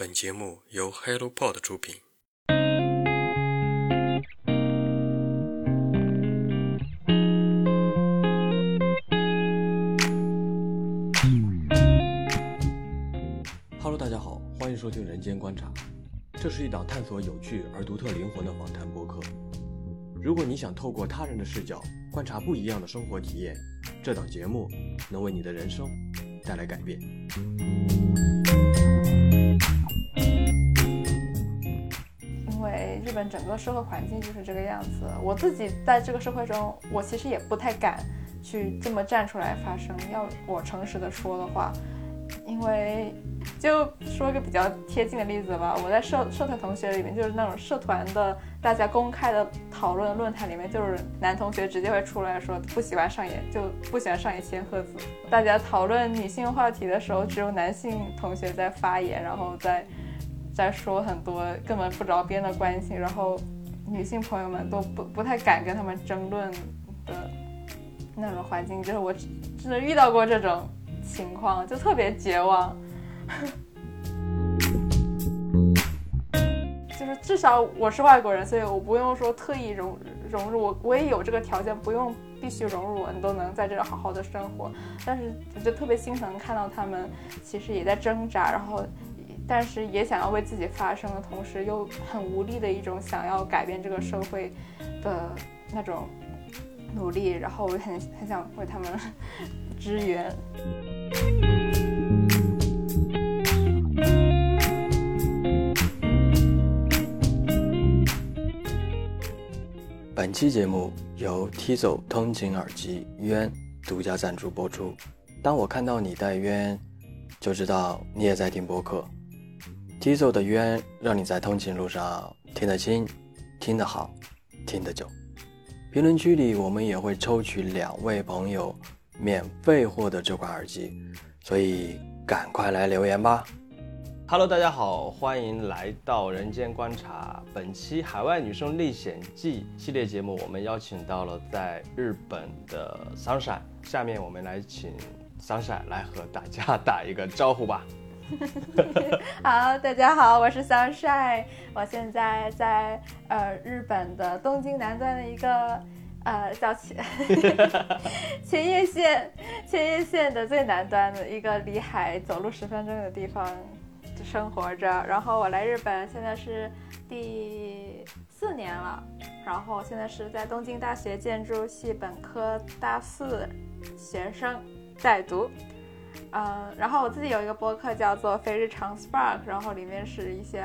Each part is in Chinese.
本节目由 HelloPod 出品。Hello，大家好，欢迎收听《人间观察》，这是一档探索有趣而独特灵魂的访谈播客。如果你想透过他人的视角观察不一样的生活体验，这档节目能为你的人生带来改变。整个社会环境就是这个样子，我自己在这个社会中，我其实也不太敢去这么站出来发声。要我诚实的说的话，因为就说一个比较贴近的例子吧，我在社社团同学里面，就是那种社团的大家公开的讨论论坛里面，就是男同学直接会出来说不喜欢上野，就不喜欢上野千鹤子。大家讨论女性话题的时候，只有男性同学在发言，然后在。在说很多根本不着边的关系，然后女性朋友们都不不太敢跟他们争论的那种环境，就是我真的遇到过这种情况，就特别绝望。就是至少我是外国人，所以我不用说特意融融入，我我也有这个条件，不用必须融入我，你都能在这儿好好的生活。但是我就特别心疼看到他们其实也在挣扎，然后。但是也想要为自己发声的同时，又很无力的一种想要改变这个社会的那种努力，然后我很很想为他们 支援。本期节目由 Tizo 通勤耳机渊独家赞助播出。当我看到你戴渊，就知道你也在听播客。Tizo 的渊让你在通勤路上听得清、听得好、听得久。评论区里我们也会抽取两位朋友免费获得这款耳机，所以赶快来留言吧。Hello，大家好，欢迎来到《人间观察》。本期《海外女生历险记》系列节目，我们邀请到了在日本的 Sunshine。下面我们来请 Sunshine 来和大家打一个招呼吧。好，大家好，我是 Sunshine，我现在在呃日本的东京南端的一个呃叫 前前叶县前叶县的最南端的一个离海走路十分钟的地方生活着。然后我来日本现在是第四年了，然后现在是在东京大学建筑系本科大四学生在读。嗯，然后我自己有一个播客叫做非日常 Spark，然后里面是一些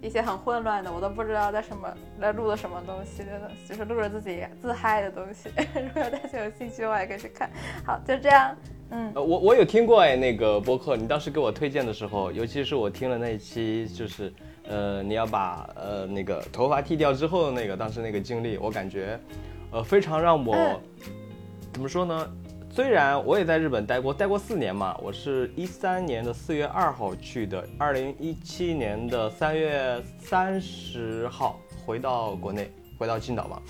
一些很混乱的，我都不知道在什么在录的什么东西，就是录着自己自嗨的东西。如果大家有兴趣的话，也可以去看。好，就这样。嗯，我我有听过哎，那个播客，你当时给我推荐的时候，尤其是我听了那一期，就是呃你要把呃那个头发剃掉之后的那个当时那个经历，我感觉呃非常让我怎么说呢？虽然我也在日本待过，待过四年嘛，我是一三年的四月二号去的，二零一七年的三月三十号回到国内，回到青岛嘛。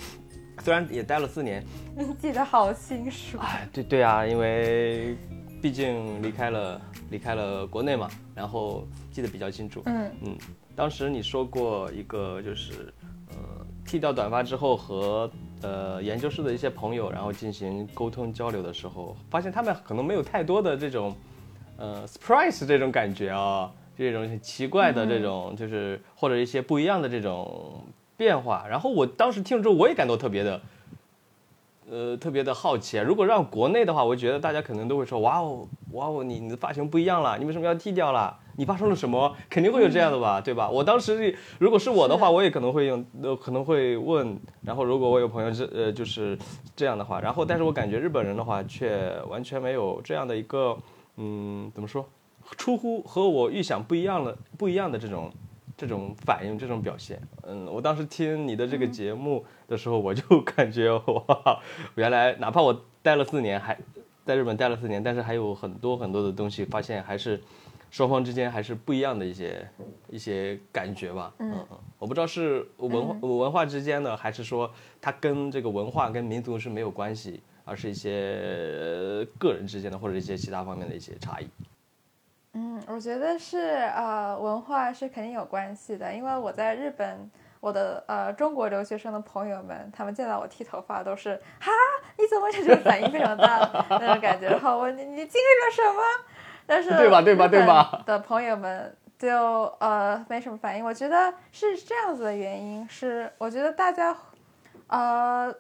虽然也待了四年，你记得好清楚。哎，对对啊，因为毕竟离开了离开了国内嘛，然后记得比较清楚。嗯嗯，当时你说过一个就是，呃，剃掉短发之后和。呃，研究室的一些朋友，然后进行沟通交流的时候，发现他们可能没有太多的这种，呃，surprise 这种感觉啊，这种很奇怪的这种，就是或者一些不一样的这种变化。然后我当时听了之后，我也感到特别的，呃，特别的好奇。如果让国内的话，我觉得大家可能都会说，哇哦，哇哦，你你的发型不一样了，你为什么要剃掉了？你发生了什么？肯定会有这样的吧，对吧？我当时如果是我的话，我也可能会用，呃，可能会问。然后如果我有朋友是，呃，就是这样的话，然后但是我感觉日本人的话却完全没有这样的一个，嗯，怎么说？出乎和我预想不一样的不一样的这种这种反应，这种表现。嗯，我当时听你的这个节目的时候，我就感觉哇，原来哪怕我待了四年，还在日本待了四年，但是还有很多很多的东西，发现还是。双方之间还是不一样的一些一些感觉吧。嗯嗯，我不知道是文化文化之间的，还是说它跟这个文化跟民族是没有关系，而是一些个人之间的或者一些其他方面的一些差异。嗯，嗯，我觉得是呃，文化是肯定有关系的，因为我在日本，我的呃中国留学生的朋友们，他们见到我剃头发都是哈，你怎么这种反应非常大那种感觉，然后我你你经历了什么？但是对吧对吧对吧的朋友们就呃没什么反应，我觉得是这样子的原因是，我觉得大家呃。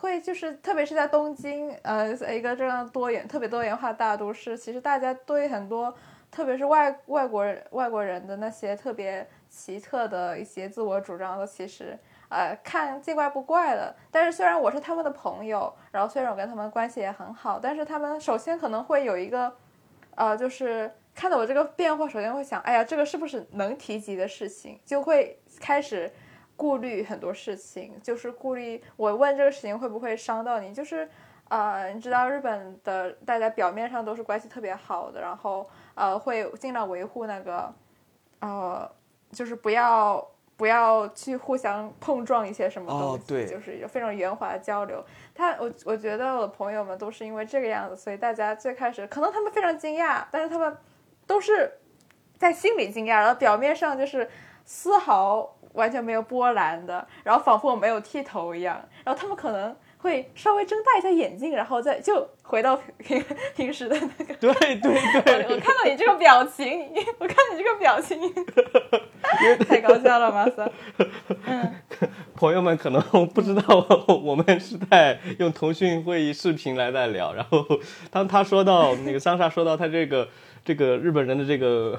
会就是，特别是在东京，呃，一个这样多元、特别多元化大都市，其实大家对很多，特别是外外国人、外国人的那些特别奇特的一些自我主张，的其实呃看见怪不怪的。但是虽然我是他们的朋友，然后虽然我跟他们关系也很好，但是他们首先可能会有一个，呃，就是看到我这个变化，首先会想，哎呀，这个是不是能提及的事情，就会开始。顾虑很多事情，就是顾虑我问这个事情会不会伤到你，就是呃，你知道日本的大家表面上都是关系特别好的，然后呃会尽量维护那个呃，就是不要不要去互相碰撞一些什么东西，就是有非常圆滑的交流。他我我觉得我的朋友们都是因为这个样子，所以大家最开始可能他们非常惊讶，但是他们都是在心里惊讶，然后表面上就是丝毫。完全没有波澜的，然后仿佛我没有剃头一样，然后他们可能会稍微睁大一下眼睛，然后再就回到平平时的那个。对对 对，我看到你这个表情，我看你这个表情，太搞笑了，马斯。嗯，朋友们可能 不知道，我们是在用腾讯会议视频来在聊，然后当他说到那个桑莎说到他这个这个日本人的这个。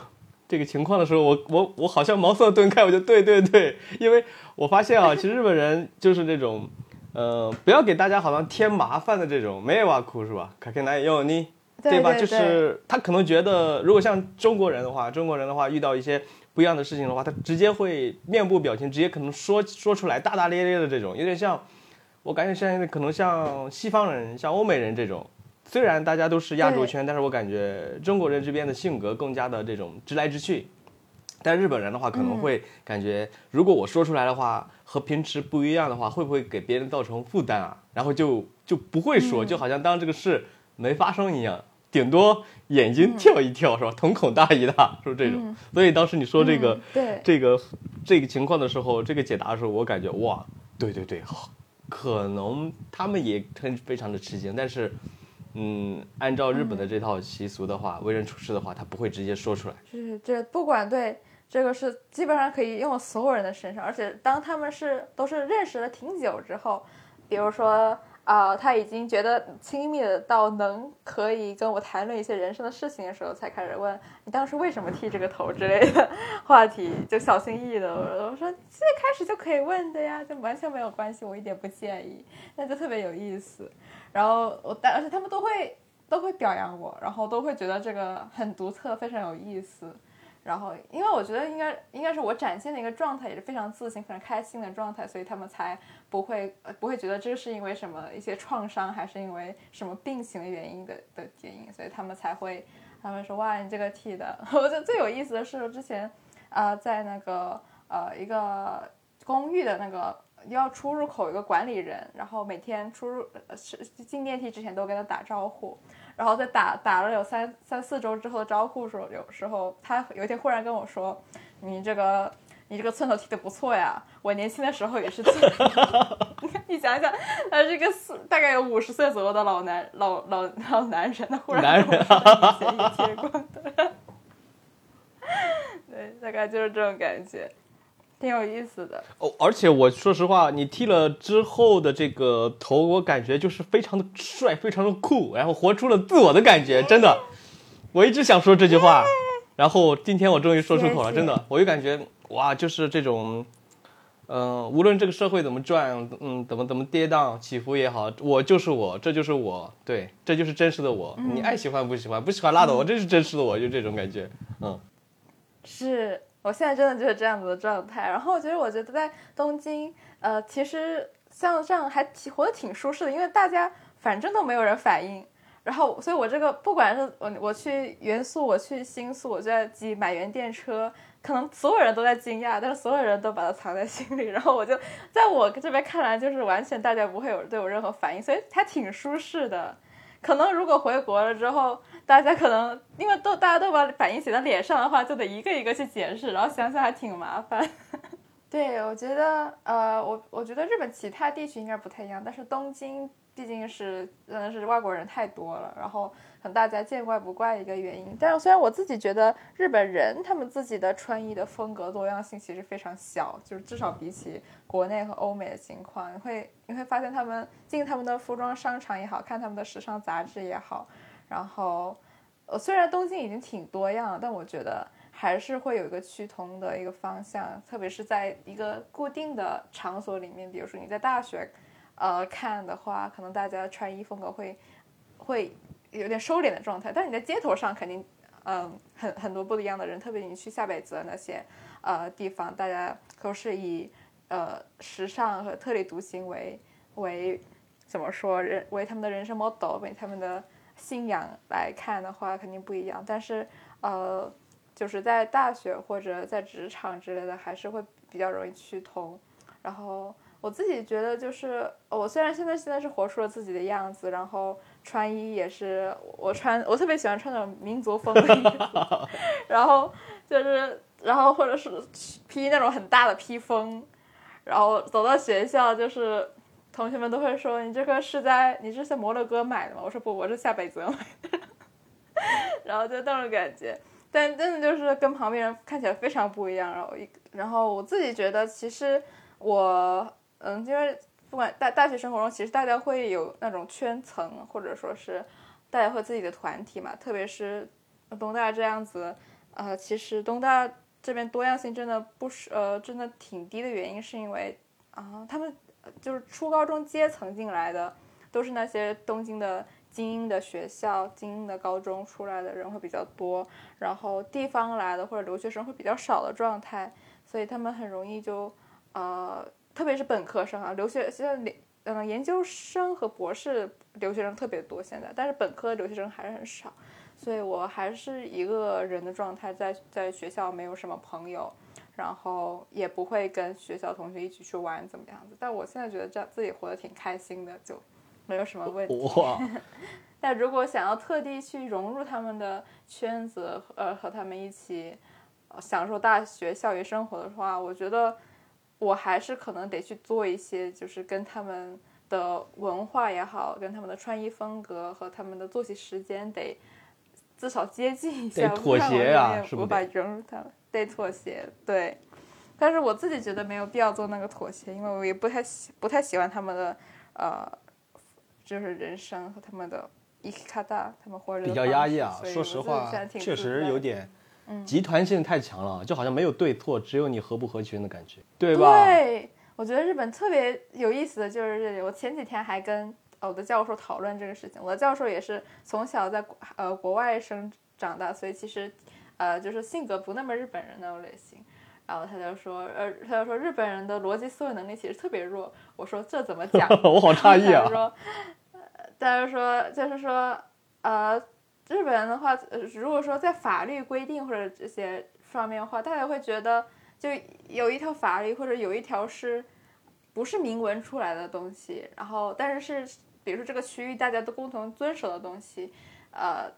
这个情况的时候，我我我好像茅塞顿开，我就对对对，因为我发现啊，其实日本人就是那种，呃，不要给大家好像添麻烦的这种，没有啊，哭是吧？卡克奈有你，对吧？就是他可能觉得，如果像中国人的话，中国人的话遇到一些不一样的事情的话，他直接会面部表情直接可能说说出来，大大咧咧的这种，有点像，我感觉现在可能像西方人，像欧美人这种。虽然大家都是亚洲圈，但是我感觉中国人这边的性格更加的这种直来直去。但日本人的话，可能会感觉，如果我说出来的话和平时不一样的话，会不会给别人造成负担啊？然后就就不会说，就好像当这个事没发生一样，顶多眼睛跳一跳，是吧？瞳孔大一大，是不是这种？所以当时你说这个这个这个情况的时候，这个解答的时候，我感觉哇，对对对，可能他们也很非常的吃惊，但是。嗯，按照日本的这套习俗的话，为人处事的话，他不会直接说出来。是这不管对这个是基本上可以用到所有人的身上，而且当他们是都是认识了挺久之后，比如说啊，他已经觉得亲密的到能可以跟我谈论一些人生的事情的时候，才开始问你当时为什么剃这个头之类的话题，就小心翼翼的我说最开始就可以问的呀，就完全没有关系，我一点不介意，那就特别有意思。然后我，但而且他们都会都会表扬我，然后都会觉得这个很独特，非常有意思。然后，因为我觉得应该应该是我展现的一个状态，也是非常自信、非常开心的状态，所以他们才不会不会觉得这是因为什么一些创伤，还是因为什么病情的原因的的原因，所以他们才会他们说哇，你这个剃的。我觉得最有意思的是之前啊，在那个呃一个公寓的那个。要出入口一个管理人，然后每天出入是进电梯之前都跟他打招呼，然后在打打了有三三四周之后的招呼时候，有时候他有一天忽然跟我说：“你这个你这个寸头剃的不错呀，我年轻的时候也是。”你看你想想，他是个四大概有五十岁左右的老男老老老男人，他忽然男人嫌疑切光的，对，大概就是这种感觉。挺有意思的哦，而且我说实话，你剃了之后的这个头，我感觉就是非常的帅，非常的酷，然后活出了自我的感觉，真的。我一直想说这句话，然后今天我终于说出口了，真的，我就感觉哇，就是这种，嗯，无论这个社会怎么转，嗯，怎么怎么跌宕起伏也好，我就是我，这就是我，对，这就是真实的我。你爱喜欢不喜欢，不喜欢拉倒，我这是真实的我，就这种感觉，嗯，是。我现在真的就是这样子的状态，然后我觉得，我觉得在东京，呃，其实像这样还挺活得挺舒适的，因为大家反正都没有人反应，然后，所以我这个不管是我我去元素，我去新宿，我就在挤买原电车，可能所有人都在惊讶，但是所有人都把它藏在心里，然后我就在我这边看来，就是完全大家不会有对我任何反应，所以还挺舒适的。可能如果回国了之后，大家可能因为都大家都把反应写在脸上的话，就得一个一个去解释，然后想想还挺麻烦。对，我觉得，呃，我我觉得日本其他地区应该不太一样，但是东京毕竟是真的是外国人太多了，然后可能大家见怪不怪一个原因。但是虽然我自己觉得日本人他们自己的穿衣的风格多样性其实非常小，就是至少比起国内和欧美的情况，你会你会发现他们进他们的服装商场也好看他们的时尚杂志也好，然后，呃，虽然东京已经挺多样了，但我觉得。还是会有一个趋同的一个方向，特别是在一个固定的场所里面，比如说你在大学，呃看的话，可能大家穿衣风格会会有点收敛的状态。但是你在街头上肯定，嗯，很很多不一样的人，特别你去下北泽那些呃地方，大家都是以呃时尚和特立独行为为怎么说人为他们的人生 model，为他们的信仰来看的话，肯定不一样。但是呃。就是在大学或者在职场之类的，还是会比较容易趋同。然后我自己觉得，就是我虽然现在现在是活出了自己的样子，然后穿衣也是我穿，我特别喜欢穿那种民族风的衣服，然后就是然后或者是披那种很大的披风，然后走到学校，就是同学们都会说你这个是在你是在摩洛哥买的吗？我说不，我是下北泽买的，然后就那种感觉。但真的就是跟旁边人看起来非常不一样，然后一然后我自己觉得，其实我嗯，因为不管大大学生活中，其实大家会有那种圈层，或者说是大家会自己的团体嘛。特别是东大这样子，呃，其实东大这边多样性真的不是呃，真的挺低的原因，是因为啊，他们就是初高中阶层进来的，都是那些东京的。精英的学校、精英的高中出来的人会比较多，然后地方来的或者留学生会比较少的状态，所以他们很容易就，呃，特别是本科生啊，留学现在嗯研究生和博士留学生特别多现在，但是本科留学生还是很少，所以我还是一个人的状态，在在学校没有什么朋友，然后也不会跟学校同学一起去玩怎么样子，但我现在觉得这样自己活得挺开心的，就。没有什么问题。但如果想要特地去融入他们的圈子，呃，和他们一起享受大学校园生活的话，我觉得我还是可能得去做一些，就是跟他们的文化也好，跟他们的穿衣风格和他们的作息时间得至少接近一下。得妥协呀，是不是？无法融入他们，得妥协。对。但是我自己觉得没有必要做那个妥协，因为我也不太喜不太喜欢他们的呃。就是人生和他们的伊卡达，他们活着比较压抑啊。说实话，确实有点集团性太强了，就好像没有对错，只有你合不合群的感觉，对吧？对，我觉得日本特别有意思的就是这里。我前几天还跟我的教授讨论这个事情。我的教授也是从小在呃国外生长大，所以其实呃就是性格不那么日本人那种类型。然后他就说，呃，他就说日本人的逻辑思维能力其实特别弱。我说这怎么讲？我好诧异啊。他说。但是说，就是说，呃，日本人的话，如果说在法律规定或者这些方面的话，大家会觉得就有一条法律或者有一条是，不是明文出来的东西，然后但是是，比如说这个区域大家都共同遵守的东西，呃，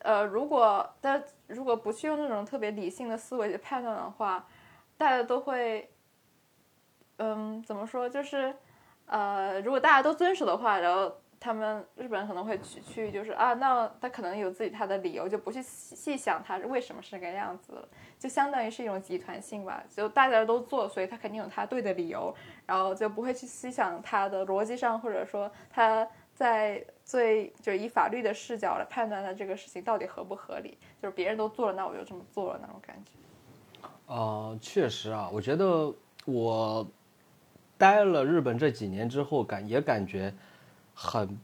呃，如果但如果不去用那种特别理性的思维去判断的话，大家都会，嗯，怎么说，就是，呃，如果大家都遵守的话，然后。他们日本人可能会去去，就是啊，那他可能有自己他的理由，就不去细想他为什么是这个样子，就相当于是一种集团性吧，就大家都做，所以他肯定有他对的理由，然后就不会去细想他的逻辑上，或者说他在最就是以法律的视角来判断他这个事情到底合不合理，就是别人都做了，那我就这么做了那种感觉。啊，确实啊，我觉得我待了日本这几年之后，感也感觉。很，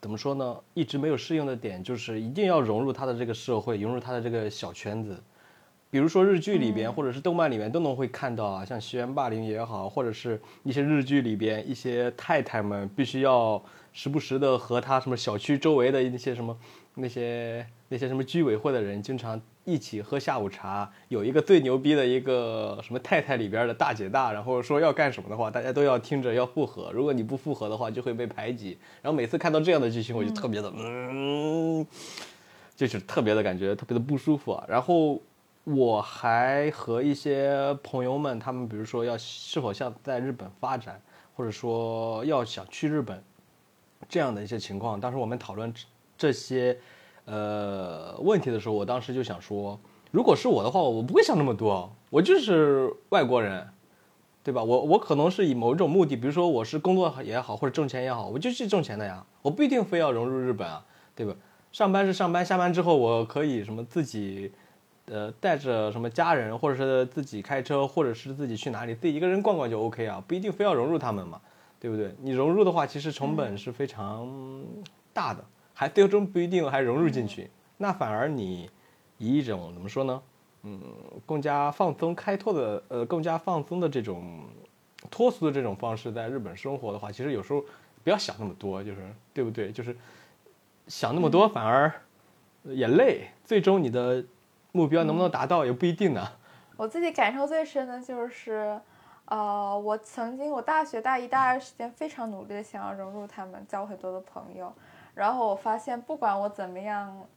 怎么说呢？一直没有适应的点就是一定要融入他的这个社会，融入他的这个小圈子。比如说日剧里边或者是动漫里面都能会看到啊，像校园霸凌也好，或者是一些日剧里边一些太太们必须要时不时的和他什么小区周围的那些什么那些那些什么居委会的人经常一起喝下午茶，有一个最牛逼的一个什么太太里边的大姐大，然后说要干什么的话，大家都要听着要附和。如果你不附和的话，就会被排挤。然后每次看到这样的剧情，我就特别的嗯，就是特别的感觉特别的不舒服啊。然后我还和一些朋友们，他们比如说要是否像在日本发展，或者说要想去日本这样的一些情况，当时我们讨论这些。呃，问题的时候，我当时就想说，如果是我的话，我不会想那么多，我就是外国人，对吧？我我可能是以某一种目的，比如说我是工作也好，或者挣钱也好，我就去挣钱的呀，我不一定非要融入日本啊，对吧？上班是上班，下班之后我可以什么自己，呃，带着什么家人，或者是自己开车，或者是自己去哪里，自己一个人逛逛就 OK 啊，不一定非要融入他们嘛，对不对？你融入的话，其实成本是非常大的。还最终不一定还融入进去，那反而你以一种怎么说呢？嗯，更加放松开拓的，呃，更加放松的这种脱俗的这种方式，在日本生活的话，其实有时候不要想那么多，就是对不对？就是想那么多反而也累，最终你的目标能不能达到也不一定呢。我自己感受最深的就是，呃，我曾经我大学大一、大二时间非常努力的想要融入他们，交很多的朋友。然后我发现，不管我怎么样，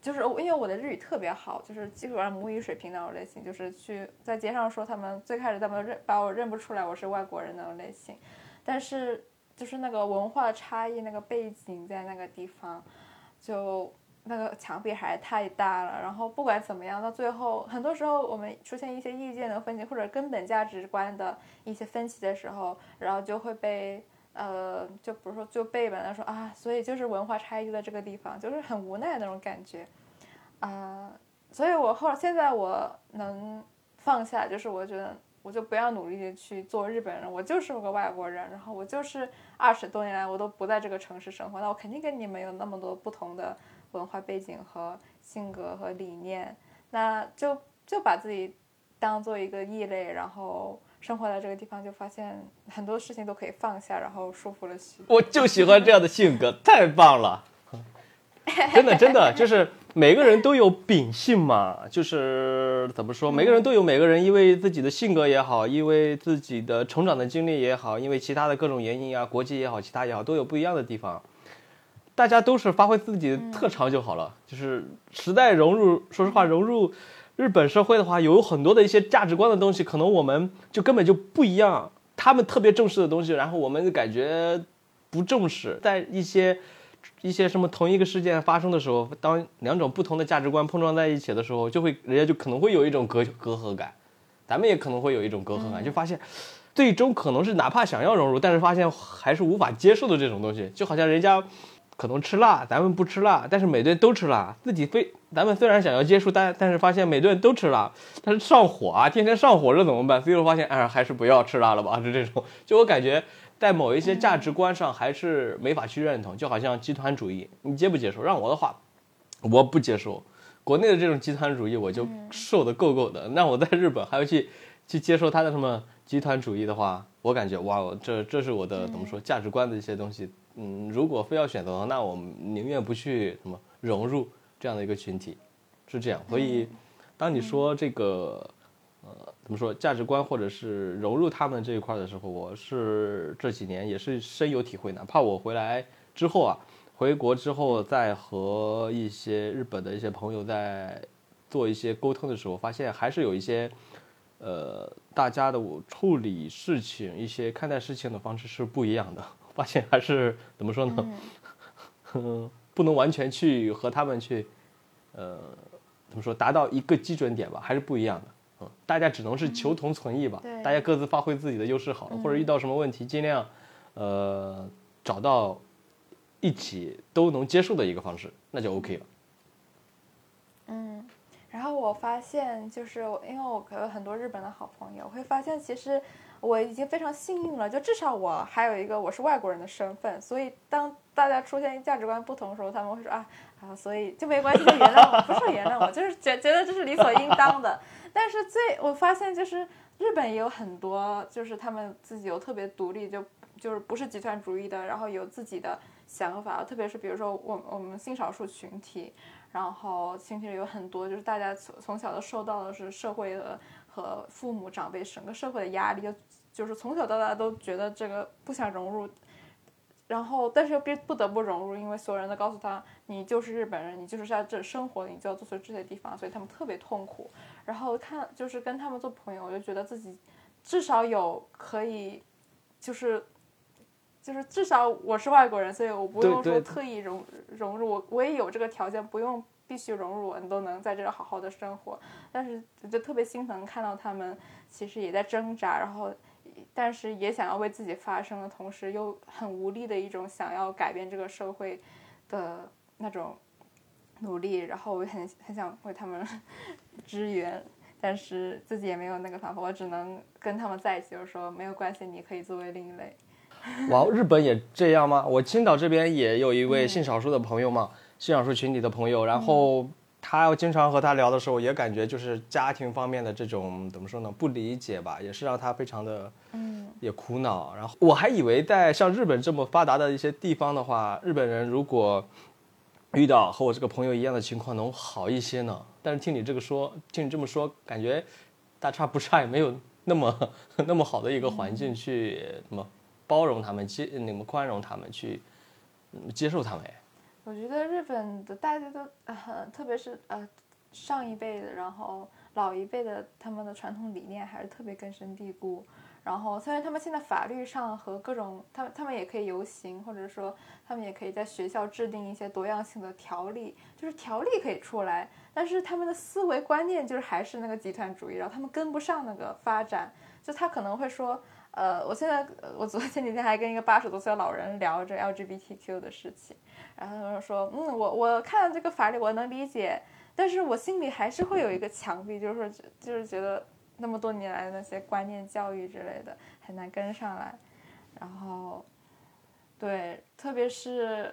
就是因为我的日语特别好，就是基本上母语水平那种类型，就是去在街上说他们最开始他们认把我认不出来我是外国人那种类型，但是就是那个文化差异那个背景在那个地方，就那个墙壁还是太大了。然后不管怎么样，到最后很多时候我们出现一些意见的分歧或者根本价值观的一些分歧的时候，然后就会被。呃，就比如说就背本，他说啊，所以就是文化差异就在这个地方，就是很无奈那种感觉，啊，所以我后现在我能放下，就是我觉得我就不要努力的去做日本人，我就是个外国人，然后我就是二十多年来我都不在这个城市生活，那我肯定跟你们有那么多不同的文化背景和性格和理念，那就就把自己当做一个异类，然后。生活在这个地方，就发现很多事情都可以放下，然后舒服了许多。我就喜欢这样的性格，太棒了！真的，真的，就是每个人都有秉性嘛，就是怎么说，每个人都有每个人，因为自己的性格也好，因为自己的成长的经历也好，因为其他的各种原因啊，国籍也好，其他也好，都有不一样的地方。大家都是发挥自己的特长就好了，就是时代融入，说实话，融入。日本社会的话，有很多的一些价值观的东西，可能我们就根本就不一样。他们特别重视的东西，然后我们感觉不重视。在一些一些什么同一个事件发生的时候，当两种不同的价值观碰撞在一起的时候，就会人家就可能会有一种隔隔阂感，咱们也可能会有一种隔阂感，就发现最终可能是哪怕想要融入，但是发现还是无法接受的这种东西，就好像人家。可能吃辣，咱们不吃辣，但是每顿都吃辣。自己非咱们虽然想要接触，但但是发现每顿都吃辣，但是上火啊，天天上火这怎么办？最后发现，哎，还是不要吃辣了吧。就这种，就我感觉，在某一些价值观上还是没法去认同。就好像集团主义，你接不接受？让我的话，我不接受。国内的这种集团主义，我就受的够够的。那我在日本还要去去接受他的什么集团主义的话，我感觉哇，这这是我的怎么说价值观的一些东西。嗯，如果非要选择，那我宁愿不去什么融入这样的一个群体，是这样。所以，当你说这个，呃，怎么说价值观或者是融入他们这一块的时候，我是这几年也是深有体会。哪怕我回来之后啊，回国之后再和一些日本的一些朋友在做一些沟通的时候，发现还是有一些，呃，大家的处理事情、一些看待事情的方式是不一样的。发现还是怎么说呢？嗯，不能完全去和他们去，呃，怎么说达到一个基准点吧，还是不一样的。嗯，大家只能是求同存异吧。大家各自发挥自己的优势好了，或者遇到什么问题，尽量，呃，找到一起都能接受的一个方式，那就 OK 了。嗯，然后我发现，就是因为我有很多日本的好朋友，会发现其实。我已经非常幸运了，就至少我还有一个我是外国人的身份，所以当大家出现价值观不同的时候，他们会说啊啊，所以就没关系，原谅我，不是原谅我，就是觉觉得这是理所应当的。但是最我发现就是日本也有很多，就是他们自己有特别独立，就就是不是集团主义的，然后有自己的想法，特别是比如说我我们性少数群体。然后群体里有很多，就是大家从从小都受到的是社会的和父母长辈整个社会的压力，就就是从小到大都觉得这个不想融入，然后但是又必不得不融入，因为所有人都告诉他你就是日本人，你就是在这生活，你就要做出这些地方，所以他们特别痛苦。然后看就是跟他们做朋友，我就觉得自己至少有可以，就是就是至少我是外国人，所以我不用说特意融融入，我我也有这个条件，不用必须融入我，你都能在这好好的生活。但是就特别心疼看到他们其实也在挣扎，然后但是也想要为自己发声的同时，又很无力的一种想要改变这个社会的那种努力，然后我很很想为他们 支援。但是自己也没有那个方法，我只能跟他们在一起，就是说没有关系，你可以作为另一类。哇，日本也这样吗？我青岛这边也有一位性少数的朋友嘛，性少数群体的朋友，然后他经常和他聊的时候，也感觉就是家庭方面的这种怎么说呢，不理解吧，也是让他非常的嗯也苦恼。然后我还以为在像日本这么发达的一些地方的话，日本人如果遇到和我这个朋友一样的情况，能好一些呢。但是听你这个说，听你这么说，感觉大差不差，也没有那么 那么好的一个环境去什么包容他们，接你们宽容他们，去接受他们。我觉得日本的大家都呃，特别是呃上一辈的，然后老一辈的，他们的传统理念还是特别根深蒂固。然后，虽然他们现在法律上和各种，他们他们也可以游行，或者说他们也可以在学校制定一些多样性的条例，就是条例可以出来，但是他们的思维观念就是还是那个集团主义，然后他们跟不上那个发展，就他可能会说，呃，我现在我昨前几天还跟一个八十多岁的老人聊着 LGBTQ 的事情，然后他说，嗯，我我看这个法律我能理解，但是我心里还是会有一个墙壁，就是说就是觉得。那么多年来的那些观念教育之类的很难跟上来，然后，对，特别是，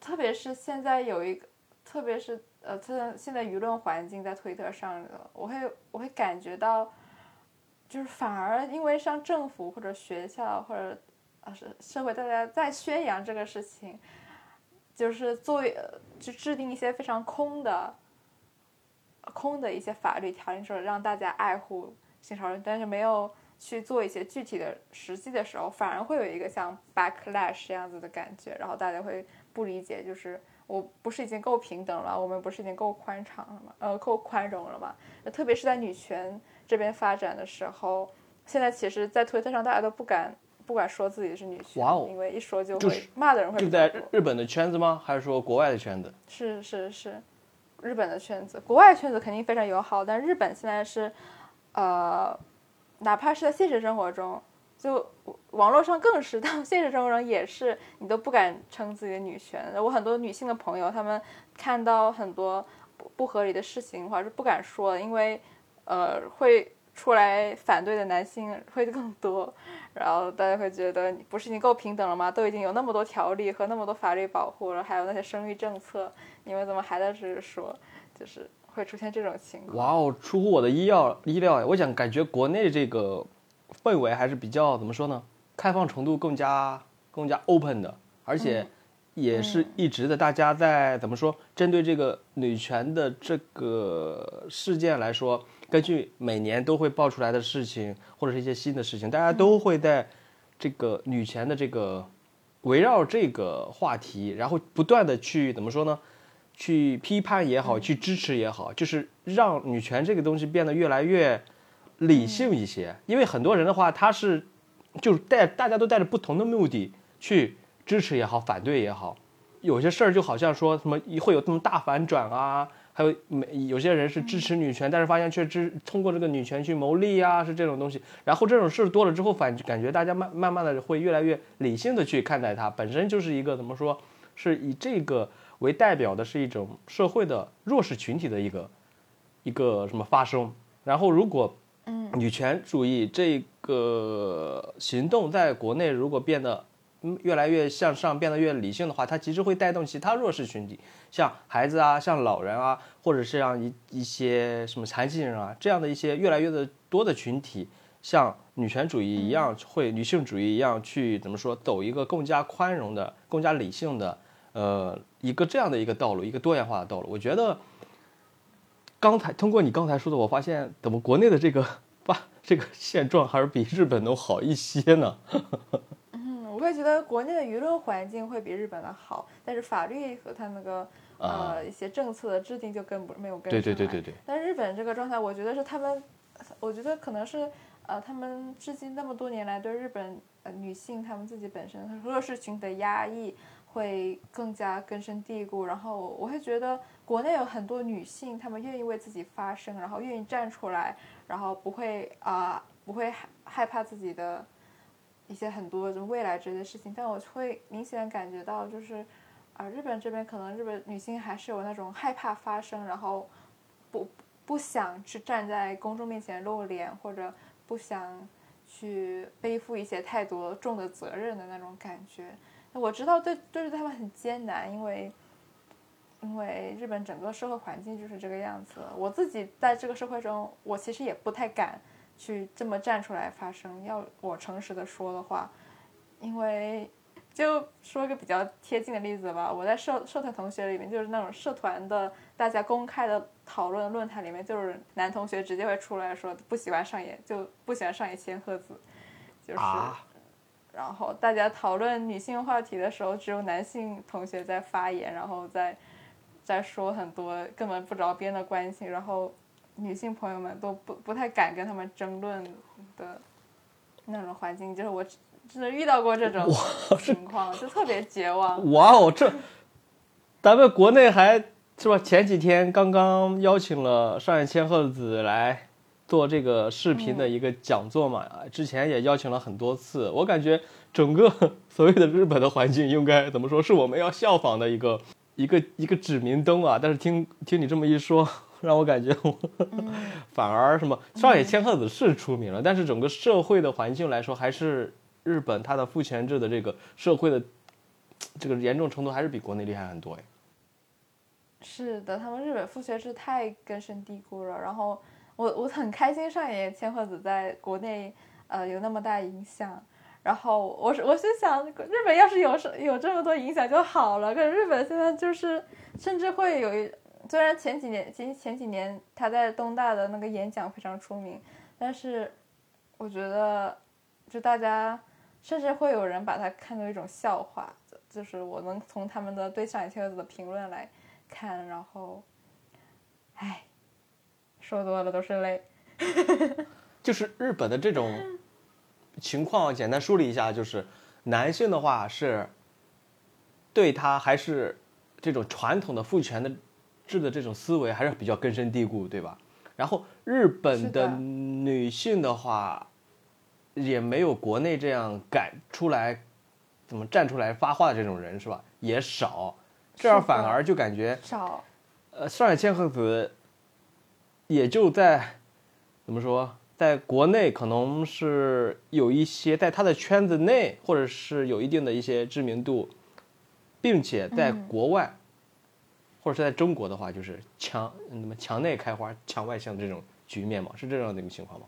特别是现在有一个，特别是呃，特现在舆论环境在推特上，我会我会感觉到，就是反而因为像政府或者学校或者呃是社会大家在宣扬这个事情，就是作为就制定一些非常空的。空的一些法律条例说让大家爱护性少数，但是没有去做一些具体的实际的时候，反而会有一个像 backlash 这样子的感觉，然后大家会不理解，就是我不是已经够平等了，我们不是已经够宽敞了吗？呃，够宽容了吗？特别是在女权这边发展的时候，现在其实，在推特上大家都不敢不敢说自己是女权，哇哦，因为一说就会骂的人会就在日本的圈子吗？还是说国外的圈子？是是是。日本的圈子，国外圈子肯定非常友好，但日本现在是，呃，哪怕是在现实生活中，就网络上更是，但现实生活中也是，你都不敢称自己的女权。我很多女性的朋友，她们看到很多不不合理的事情，或者是不敢说，因为，呃，会出来反对的男性会更多，然后大家会觉得，不是已经够平等了吗？都已经有那么多条例和那么多法律保护了，还有那些生育政策。你们怎么还在这说，就是会出现这种情况？哇哦，出乎我的意料意料！我想感觉国内这个氛围还是比较怎么说呢？开放程度更加更加 open 的，而且也是一直的。大家在怎么说？针对这个女权的这个事件来说，根据每年都会爆出来的事情，或者是一些新的事情，大家都会在这个女权的这个围绕这个话题，然后不断的去怎么说呢？去批判也好，去支持也好，就是让女权这个东西变得越来越理性一些。因为很多人的话，他是就是带大家都带着不同的目的去支持也好，反对也好。有些事儿就好像说什么会有这么大反转啊，还有没有些人是支持女权，但是发现却支通过这个女权去谋利啊，是这种东西。然后这种事多了之后，反感觉大家慢慢慢的会越来越理性的去看待它，本身就是一个怎么说，是以这个。为代表的是一种社会的弱势群体的一个一个什么发生，然后如果嗯女权主义这个行动在国内如果变得越来越向上，变得越理性的话，它其实会带动其他弱势群体，像孩子啊，像老人啊，或者是让一一些什么残疾人啊这样的一些越来越的多的群体，像女权主义一样，会女性主义一样去怎么说走一个更加宽容的、更加理性的。呃，一个这样的一个道路，一个多元化的道路。我觉得，刚才通过你刚才说的，我发现怎么国内的这个吧，这个现状还是比日本能好一些呢？会觉得国内的舆论环境会比日本的好，但是法律和他那个呃一些政策的制定就跟不没有跟对对对对对。但日本这个状态，我觉得是他们，我觉得可能是呃他们至今那么多年来对日本呃女性他们自己本身弱势群体的压抑。会更加根深蒂固，然后我会觉得国内有很多女性，她们愿意为自己发声，然后愿意站出来，然后不会啊，不会害害怕自己的一些很多就未来这些事情。但我会明显感觉到，就是啊，日本这边可能日本女性还是有那种害怕发声，然后不不想去站在公众面前露脸，或者不想去背负一些太多重的责任的那种感觉。我知道对对着他们很艰难，因为因为日本整个社会环境就是这个样子。我自己在这个社会中，我其实也不太敢去这么站出来发声。要我诚实的说的话，因为就说个比较贴近的例子吧，我在社社团同学里面，就是那种社团的大家公开的讨论论坛里面，就是男同学直接会出来说不喜欢上野，就不喜欢上野千鹤子，就是。然后大家讨论女性话题的时候，只有男性同学在发言，然后在在说很多根本不着边的关系，然后女性朋友们都不不太敢跟他们争论的那种环境，就是我真的遇到过这种 情况，就特别绝望。哇哦，这咱们国内还是吧？前几天刚刚邀请了上野千鹤子来。做这个视频的一个讲座嘛，之前也邀请了很多次。我感觉整个所谓的日本的环境应该怎么说是我们要效仿的一个一个一个指明灯啊。但是听听你这么一说，让我感觉我 反而什么上野千鹤子是出名了，但是整个社会的环境来说，还是日本它的父权制的这个社会的这个严重程度还是比国内厉害很多哎。是的，他们日本父权制太根深蒂固了，然后。我我很开心上野千鹤子在国内呃有那么大影响，然后我是我是想日本要是有有这么多影响就好了，可是日本现在就是甚至会有一虽然前几年前前几年他在东大的那个演讲非常出名，但是我觉得就大家甚至会有人把他看作一种笑话，就是我能从他们的对上野千鹤子的评论来看，然后，唉。说多了都是泪，就是日本的这种情况，简单梳理一下，就是男性的话是对他还是这种传统的父权的制的这种思维还是比较根深蒂固，对吧？然后日本的女性的话，也没有国内这样敢出来怎么站出来发话的这种人，是吧？也少，这样反而就感觉少。呃，上海千鹤子。也就在怎么说，在国内可能是有一些，在他的圈子内，或者是有一定的一些知名度，并且在国外，或者是在中国的话，就是墙那么墙内开花墙外香的这种局面嘛，是这样的一个情况吗？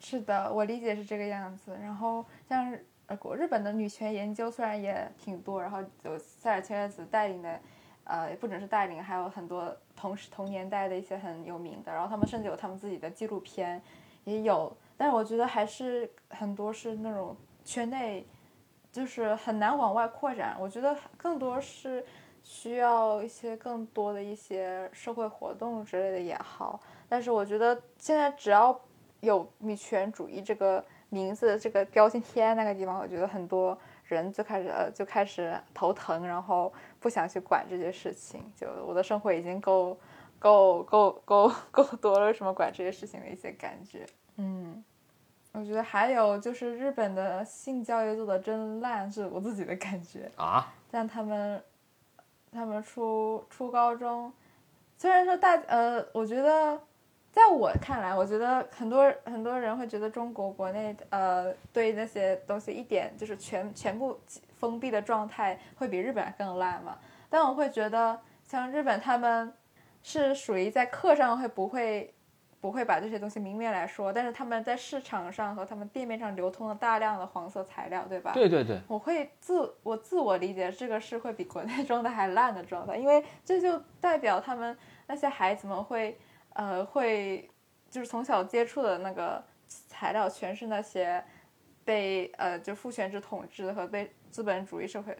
是的，我理解是这个样子。然后像呃国日本的女权研究虽然也挺多，然后有塞尔千鹤子带领的。呃，也不只是带领，还有很多同时同年代的一些很有名的，然后他们甚至有他们自己的纪录片，也有。但是我觉得还是很多是那种圈内，就是很难往外扩展。我觉得更多是需要一些更多的一些社会活动之类的也好。但是我觉得现在只要有女权主义这个名字这个标签贴在那个地方，我觉得很多。人就开始呃就开始头疼，然后不想去管这些事情。就我的生活已经够够够够够多了，为什么管这些事情的一些感觉？嗯，我觉得还有就是日本的性教育做的真烂，是我自己的感觉啊。但他们他们初初高中，虽然说大呃，我觉得。在我看来，我觉得很多很多人会觉得中国国内呃对那些东西一点就是全全部封闭的状态会比日本更烂嘛。但我会觉得像日本他们是属于在课上会不会不会把这些东西明面来说，但是他们在市场上和他们店面上流通了大量的黄色材料，对吧？对对对，我会自我自我理解，这个是会比国内 装的还烂的状态，因为这就代表他们那些孩子们会，呃，会就是从小接触的那个材料全是那些被呃就父权制统治和被资本主义社会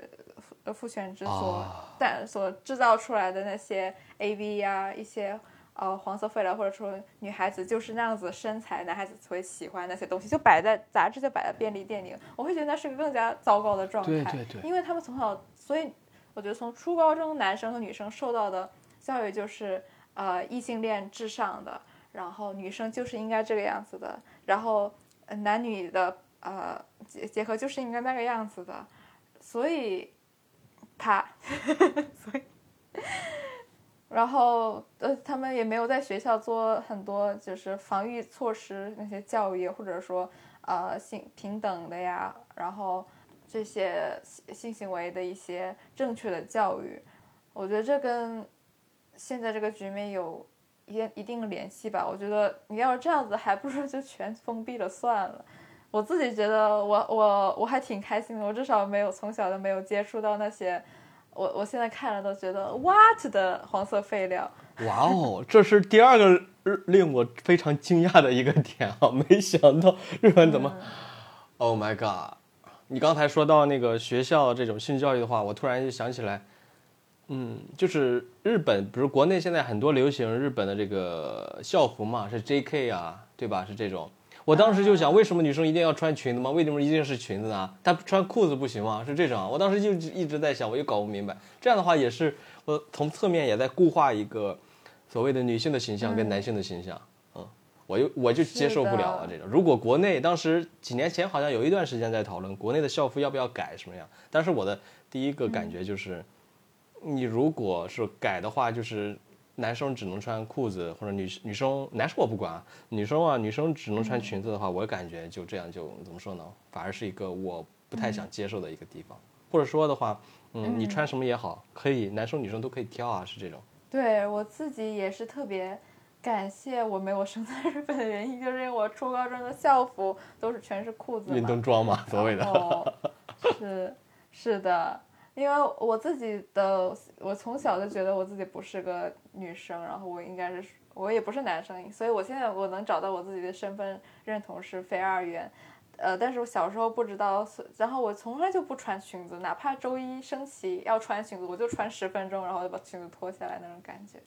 呃父权制所但所制造出来的那些 A V 呀一些。呃，黄色废料，或者说女孩子就是那样子身材，男孩子会喜欢那些东西，就摆在杂志，就摆在便利店里。我会觉得那是个更加糟糕的状态，对对对，因为他们从小，所以我觉得从初高中男生和女生受到的教育就是呃异性恋至上的，然后女生就是应该这个样子的，然后男女的呃结结合就是应该那个样子的，所以他，所以。然后，呃，他们也没有在学校做很多就是防御措施那些教育，或者说，呃，性平等的呀，然后这些性行为的一些正确的教育，我觉得这跟现在这个局面有一一定联系吧。我觉得你要是这样子，还不如就全封闭了算了。我自己觉得，我我我还挺开心的，我至少没有从小就没有接触到那些。我我现在看了都觉得 what 的黄色废料，哇哦，这是第二个令我非常惊讶的一个点啊！没想到日本怎么，Oh my god！你刚才说到那个学校这种性教育的话，我突然就想起来，嗯，就是日本，比如国内现在很多流行日本的这个校服嘛，是 J.K. 啊，对吧？是这种。我当时就想，为什么女生一定要穿裙子吗？为什么一定是裙子呢？她穿裤子不行吗？是这种。我当时就一直在想，我又搞不明白。这样的话也是，我从侧面也在固化一个所谓的女性的形象跟男性的形象。嗯，我又我就接受不了了这种。如果国内当时几年前好像有一段时间在讨论国内的校服要不要改什么样，但是我的第一个感觉就是，你如果是改的话，就是。男生只能穿裤子，或者女女生男生我不管啊，女生啊女生只能穿裙子的话，我感觉就这样就怎么说呢？反而是一个我不太想接受的一个地方。或者说的话，嗯，你穿什么也好，可以男生女生都可以挑啊，是这种。对我自己也是特别感谢我没有生在日本的原因，就是因为我初高中的校服都是全是裤子，运动装嘛，所谓的。是是的。因为我自己的，我从小就觉得我自己不是个女生，然后我应该是我也不是男生，所以我现在我能找到我自己的身份认同是非二元，呃，但是我小时候不知道，然后我从来就不穿裙子，哪怕周一升旗要穿裙子，我就穿十分钟，然后就把裙子脱下来那种感觉。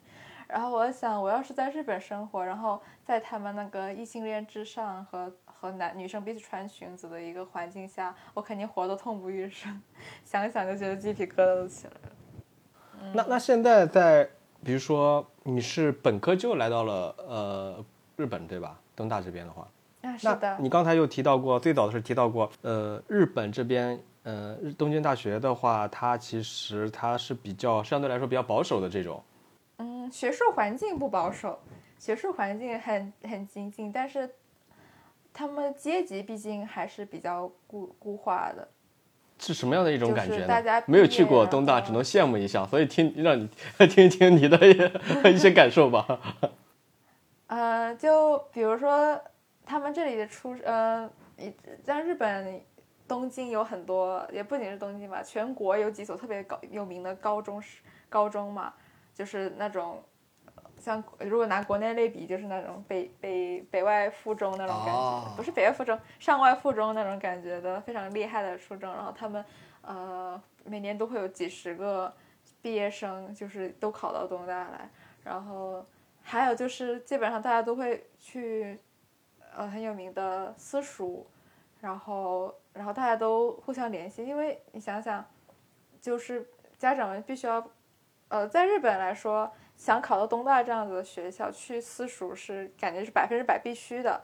然后我想，我要是在日本生活，然后在他们那个异性恋至上和和男女生彼此穿裙子的一个环境下，我肯定活得痛不欲生，想想就觉得鸡皮疙瘩都起来了。那那现在在，比如说你是本科就来到了呃日本对吧？东大这边的话，啊是的。你刚才又提到过，最早的是提到过，呃日本这边，呃东京大学的话，它其实它是比较相对来说比较保守的这种。嗯，学术环境不保守，学术环境很很精进，但是他们阶级毕竟还是比较固固化的。是什么样的一种感觉呢？没有去过东大，只能羡慕一下。所以听让你 听一听你的 一些感受吧。呃，就比如说他们这里的出，呃，像日本东京有很多，也不仅是东京吧，全国有几所特别高有名的高中是高中嘛。就是那种，像如果拿国内类比，就是那种北北北外附中那种感觉，不是北外附中，上外附中那种感觉的非常厉害的初中。然后他们，呃，每年都会有几十个毕业生，就是都考到东大来。然后还有就是基本上大家都会去，呃，很有名的私塾，然后然后大家都互相联系，因为你想想，就是家长们必须要。呃，在日本来说，想考到东大这样子的学校，去私塾是感觉是百分之百必须的。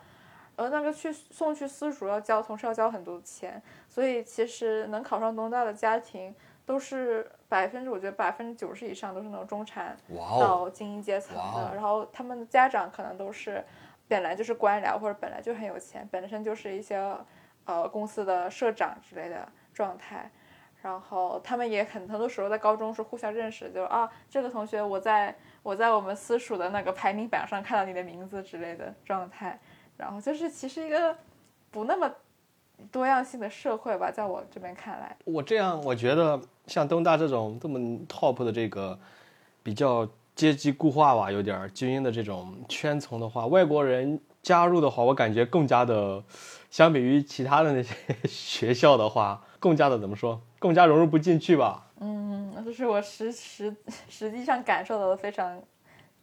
而那个去送去私塾要交，同时要交很多钱，所以其实能考上东大的家庭都是百分之，我觉得百分之九十以上都是那种中产到精英阶层的。然后他们的家长可能都是本来就是官僚，或者本来就很有钱，本身就是一些呃公司的社长之类的状态。然后他们也很很多时候在高中是互相认识，就是啊，这个同学我在我在我们私塾的那个排名榜上看到你的名字之类的状态。然后就是其实一个不那么多样性的社会吧，在我这边看来，我这样我觉得像东大这种这么 top 的这个比较阶级固化吧，有点精英的这种圈层的话，外国人加入的话，我感觉更加的，相比于其他的那些 学校的话，更加的怎么说，更加融入不进去吧。嗯，这是我实实实际上感受到的非常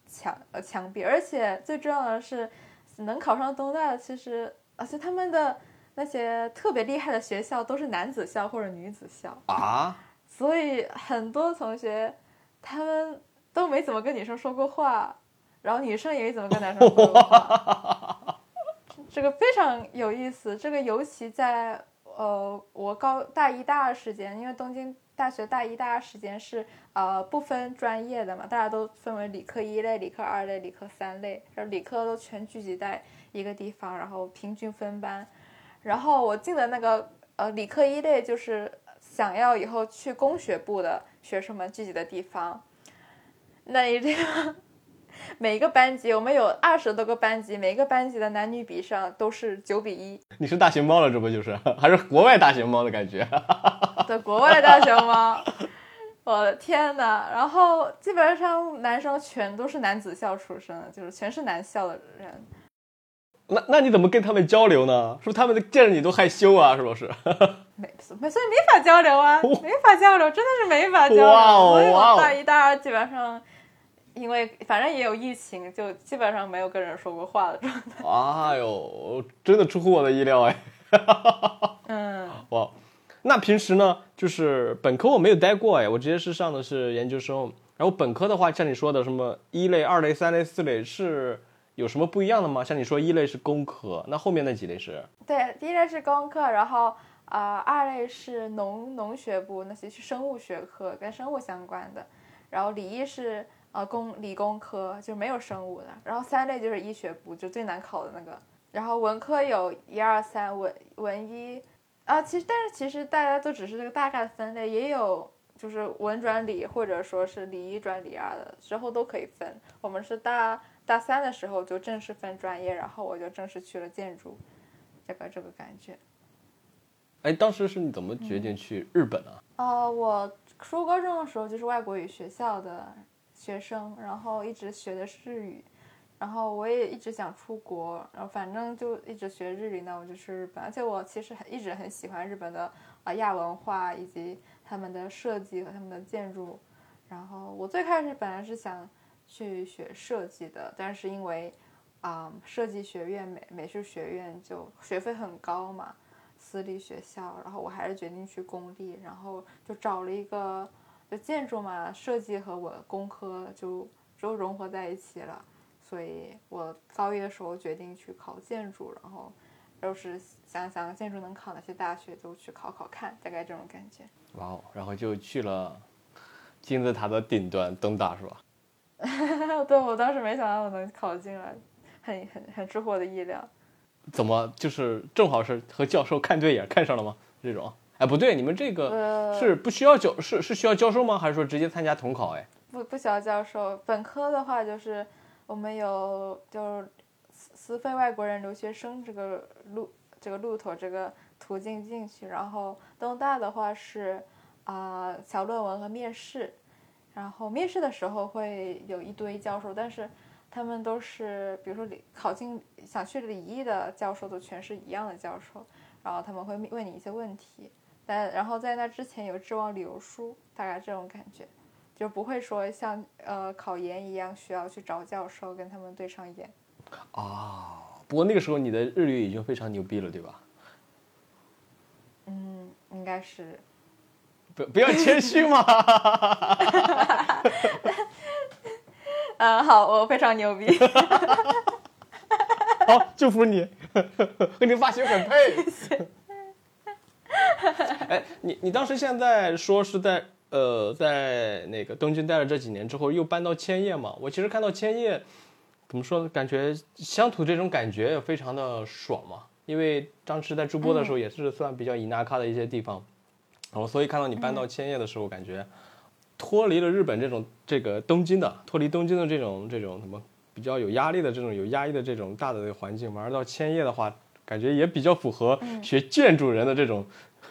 强呃强逼，而且最重要的是。能考上东大的，其实而且他们的那些特别厉害的学校都是男子校或者女子校啊，所以很多同学他们都没怎么跟女生说过话，然后女生也没怎么跟男生说过话，这个非常有意思。这个尤其在呃我高大一大二时间，因为东京。大学大一、大二时间是呃不分专业的嘛，大家都分为理科一类、理科二类、理科三类，然后理科都全聚集在一个地方，然后平均分班。然后我进的那个呃理科一类，就是想要以后去工学部的学生们聚集的地方。那一定。每个班级，我们有二十多个班级，每个班级的男女比上都是九比一。你是大熊猫了，这不就是？还是国外大熊猫的感觉？对，国外大熊猫。我的天呐，然后基本上男生全都是男子校出身，就是全是男校的人。那那你怎么跟他们交流呢？是不是他们见着你都害羞啊？是不是？没没，所以没法交流啊，没法交流，真的是没法交流。所以我大一、大二基本上。因为反正也有疫情，就基本上没有跟人说过话的状态。哎呦，真的出乎我的意料哎！嗯，哇，那平时呢，就是本科我没有待过哎，我直接是上的是研究生。然后本科的话，像你说的什么一类、二类、三类、四类，是有什么不一样的吗？像你说一类是工科，那后面那几类是？对，第一类是工科，然后啊，二类是农农学部，那些是生物学科，跟生物相关的。然后理一是。呃，工理工科就没有生物的，然后三类就是医学部，就最难考的那个。然后文科有一二三，文文一啊，其实但是其实大家都只是这个大概分类，也有就是文转理或者说是理一转理二的，之后都可以分。我们是大大三的时候就正式分专业，然后我就正式去了建筑，这个这个感觉。哎，当时是你怎么决定去日本啊？呃，我初高中的时候就是外国语学校的。学生，然后一直学的是日语，然后我也一直想出国，然后反正就一直学日语，那我就去日本。而且我其实很一直很喜欢日本的啊亚文化以及他们的设计和他们的建筑。然后我最开始本来是想去学设计的，但是因为啊设计学院美美术学院就学费很高嘛，私立学校，然后我还是决定去公立，然后就找了一个。就建筑嘛，设计和我工科就就融合在一起了，所以我高一的时候决定去考建筑，然后就是想想建筑能考哪些大学，就去考考看，大概这种感觉。哇哦，然后就去了金字塔的顶端东大是吧？对，我当时没想到我能考进来，很很很出乎我的意料。怎么就是正好是和教授看对眼看上了吗？这种？哎，不对，你们这个是不需要教，是是需要教授吗？还是说直接参加统考？哎，不不需要教授。本科的话，就是我们有就是私费外国人留学生这个路这个路途这个途径进去。然后东大的话是啊小论文和面试，然后面试的时候会有一堆教授，但是他们都是比如说考进想去礼仪的教授都全是一样的教授，然后他们会问你一些问题。但然后在那之前有志望旅游书，大概这种感觉，就不会说像呃考研一样需要去找教授跟他们对上眼。哦，不过那个时候你的日语已经非常牛逼了，对吧？嗯，应该是。不不要谦虚嘛。嗯，好，我非常牛逼。好，祝福你，和你发型很配。哎，你你当时现在说是在呃在那个东京待了这几年之后又搬到千叶嘛？我其实看到千叶，怎么说呢？感觉乡土这种感觉也非常的爽嘛。因为当时在直播的时候也是算比较伊那卡的一些地方，然后所以看到你搬到千叶的时候，感觉脱离了日本这种这个东京的，脱离东京的这种这种什么比较有压力的这种有压抑的这种大的环境，玩到千叶的话，感觉也比较符合学建筑人的这种，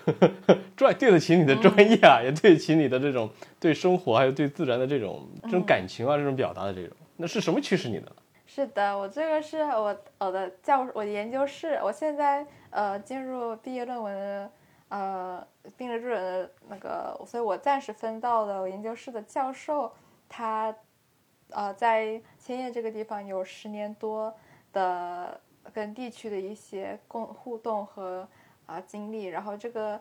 专对得起你的专业啊，也对得起你的这种对生活还有对自然的这种这种感情啊，这种表达的这种。那是什么驱使你的？是的，我这个是我我的教我的研究室，我现在呃进入毕业论文的。呃，病人助人的那个，所以我暂时分到的研究室的教授，他呃在千叶这个地方有十年多的跟地区的一些共互动和啊经历，然后这个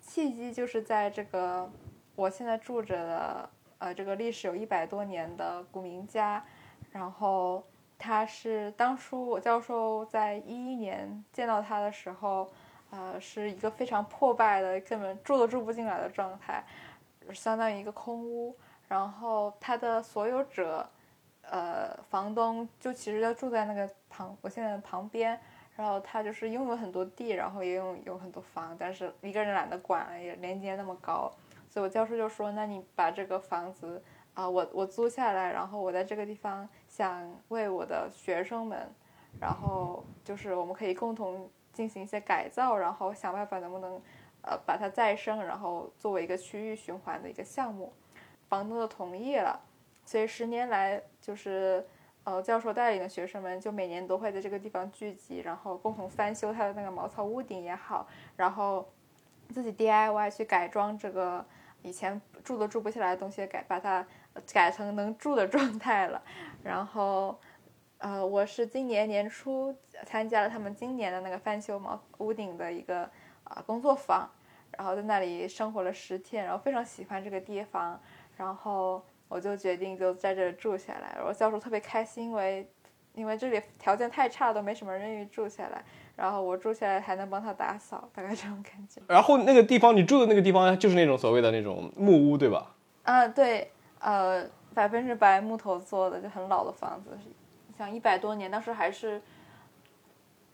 契机就是在这个我现在住着的呃这个历史有一百多年的古民家，然后他是当初我教授在一一年见到他的时候。呃，是一个非常破败的，根本住都住不进来的状态，相当于一个空屋。然后他的所有者，呃，房东就其实就住在那个旁，我现在旁边。然后他就是拥有很多地，然后也有有很多房，但是一个人懒得管，也连接那么高。所以我教授就说：“那你把这个房子啊，我我租下来，然后我在这个地方想为我的学生们，然后就是我们可以共同。”进行一些改造，然后想办法能不能，呃，把它再生，然后作为一个区域循环的一个项目，房东都同意了，所以十年来就是，呃，教授带领的学生们就每年都会在这个地方聚集，然后共同翻修他的那个茅草屋顶也好，然后自己 DIY 去改装这个以前住都住不下来的东西，改把它改成能住的状态了，然后。呃，我是今年年初参加了他们今年的那个翻修茅屋顶的一个啊工作坊，然后在那里生活了十天，然后非常喜欢这个地方，然后我就决定就在这住下来。然后教授特别开心，因为因为这里条件太差，都没什么人愿意住下来，然后我住下来还能帮他打扫，大概这种感觉。然后那个地方你住的那个地方就是那种所谓的那种木屋，对吧？啊，对，呃，百分之百木头做的，就很老的房子。像一百多年，当时还是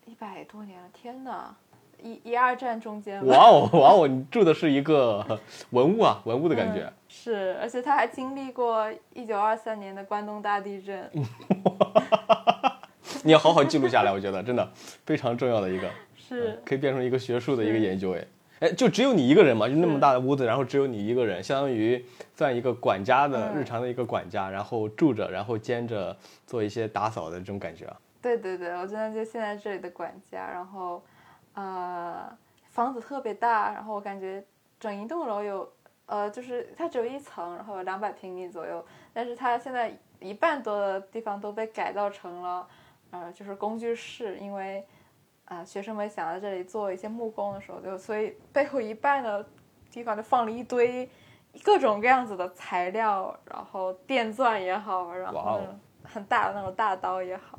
一百多年了，天哪！一一二战中间。哇哦哇哦，你住的是一个 文物啊，文物的感觉。是，而且他还经历过一九二三年的关东大地震。你要好好记录下来，我觉得真的非常重要的一个，是可以变成一个学术的一个研究哎。哎，就只有你一个人嘛？就那么大的屋子，然后只有你一个人，相当于算一个管家的日常的一个管家，然后住着，然后兼着做一些打扫的这种感觉啊。对对对，我真的就现在这里的管家，然后，呃，房子特别大，然后我感觉整一栋楼有，呃，就是它只有一层，然后有两百平米左右，但是它现在一半多的地方都被改造成了，呃，就是工具室，因为。啊，学生们想在这里做一些木工的时候，就所以背后一半的地方就放了一堆各种各样子的材料，然后电钻也好，然后很大的那种大刀也好，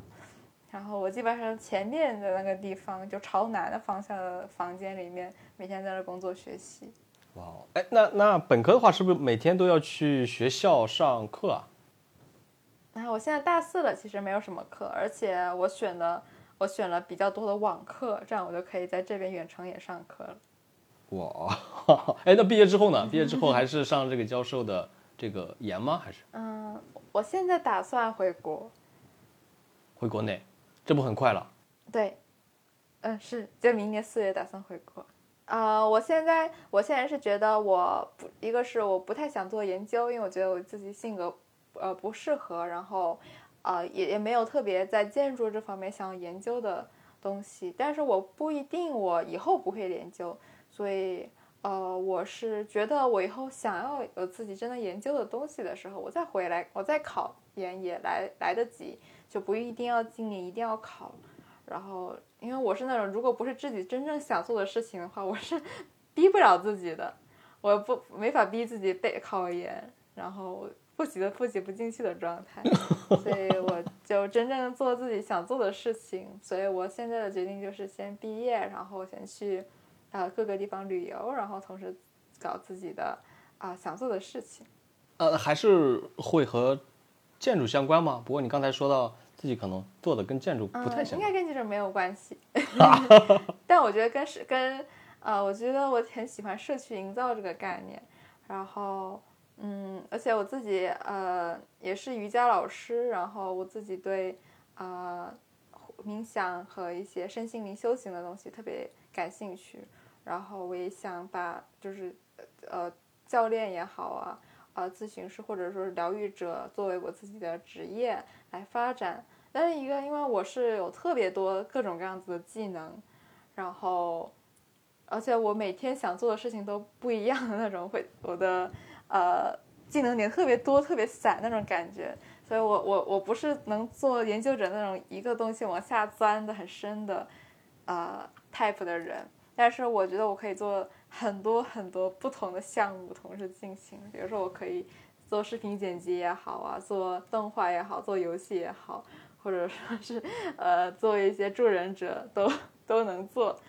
然后我基本上前面的那个地方就朝南的方向的房间里面，每天在那工作学习。哇，哎，那那本科的话是不是每天都要去学校上课啊？啊，我现在大四了，其实没有什么课，而且我选的。我选了比较多的网课，这样我就可以在这边远程也上课了。哇，哎，那毕业之后呢？毕业之后 还是上这个教授的这个研吗？还是？嗯，我现在打算回国，回国内，这不很快了？对，嗯，是，就明年四月打算回国。呃，我现在，我现在是觉得我不，一个是我不太想做研究，因为我觉得我自己性格，呃，不适合，然后。啊，也也没有特别在建筑这方面想研究的东西，但是我不一定我以后不会研究，所以呃，我是觉得我以后想要有自己真的研究的东西的时候，我再回来，我再考研也来来得及，就不一定要今年一定要考。然后，因为我是那种如果不是自己真正想做的事情的话，我是 逼不了自己的，我不没法逼自己背考研，然后。复习的复习不进去的状态，所以我就真正做自己想做的事情。所以我现在的决定就是先毕业，然后先去啊各个地方旅游，然后同时搞自己的啊想做的事情。呃，还是会和建筑相关吗？不过你刚才说到自己可能做的跟建筑不太相关，应该跟建筑没有关系。但我觉得跟是跟呃，我觉得我很喜欢社区营造这个概念，然后。嗯，而且我自己呃也是瑜伽老师，然后我自己对呃冥想和一些身心灵修行的东西特别感兴趣，然后我也想把就是呃教练也好啊，呃咨询师或者说是疗愈者作为我自己的职业来发展。但是一个，因为我是有特别多各种各样子的技能，然后而且我每天想做的事情都不一样的那种，会我的。呃，技能点特别多、特别散那种感觉，所以我我我不是能做研究者那种一个东西往下钻的很深的，呃，type 的人。但是我觉得我可以做很多很多不同的项目同时进行，比如说我可以做视频剪辑也好啊，做动画也好，做游戏也好，或者说是呃做一些助人者都都能做。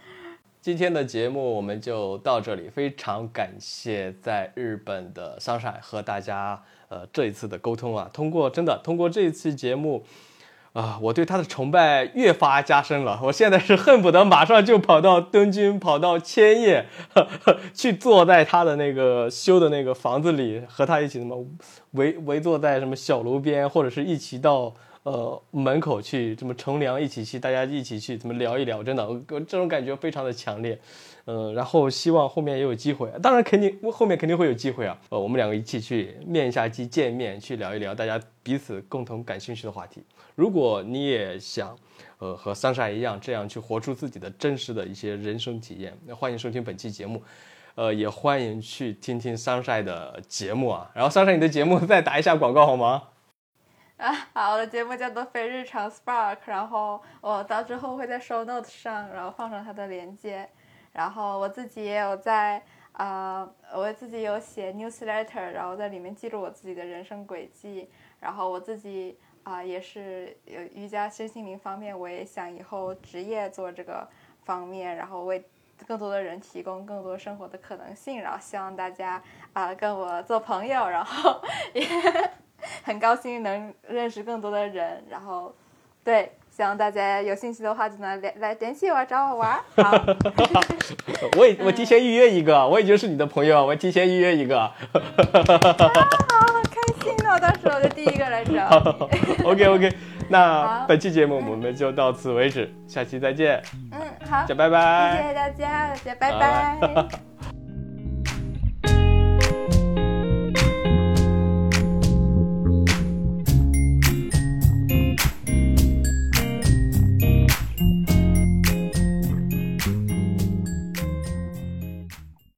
今天的节目我们就到这里，非常感谢在日本的 Sunshine 和大家呃这一次的沟通啊，通过真的通过这一次节目啊，我对他的崇拜越发加深了。我现在是恨不得马上就跑到东京，跑到千叶，去坐在他的那个修的那个房子里，和他一起什么围围坐在什么小楼边，或者是一起到。呃，门口去怎么乘凉，一起去，大家一起去怎么聊一聊，真的，我这种感觉非常的强烈。嗯，然后希望后面也有机会，当然肯定后面肯定会有机会啊。呃，我们两个一起去面一下机见面，去聊一聊大家彼此共同感兴趣的话题。如果你也想，呃，和桑莎一样这样去活出自己的真实的一些人生体验，那欢迎收听本期节目，呃，也欢迎去听听桑晒的节目啊。然后桑晒，你的节目 再打一下广告好吗？啊，好，我的节目叫做非日常 Spark，然后我到之后会在 show note 上，然后放上它的链接。然后我自己也有在啊，我自己有写 Newsletter，然后在里面记录我自己的人生轨迹。然后我自己啊，也是有瑜伽身心灵方面，我也想以后职业做这个方面，然后为更多的人提供更多生活的可能性。然后希望大家啊跟我做朋友，然后 也。很高兴能认识更多的人，然后，对，希望大家有兴趣的话就能来来联系我找我玩。好，我已我提前预约一个，我已经是你的朋友，我提前预约一个。好开心哦！到时候我就第一个来找。OK OK，那本期节目我们就到此为止，下期再见。嗯，好，拜拜。谢谢大家，大家拜拜。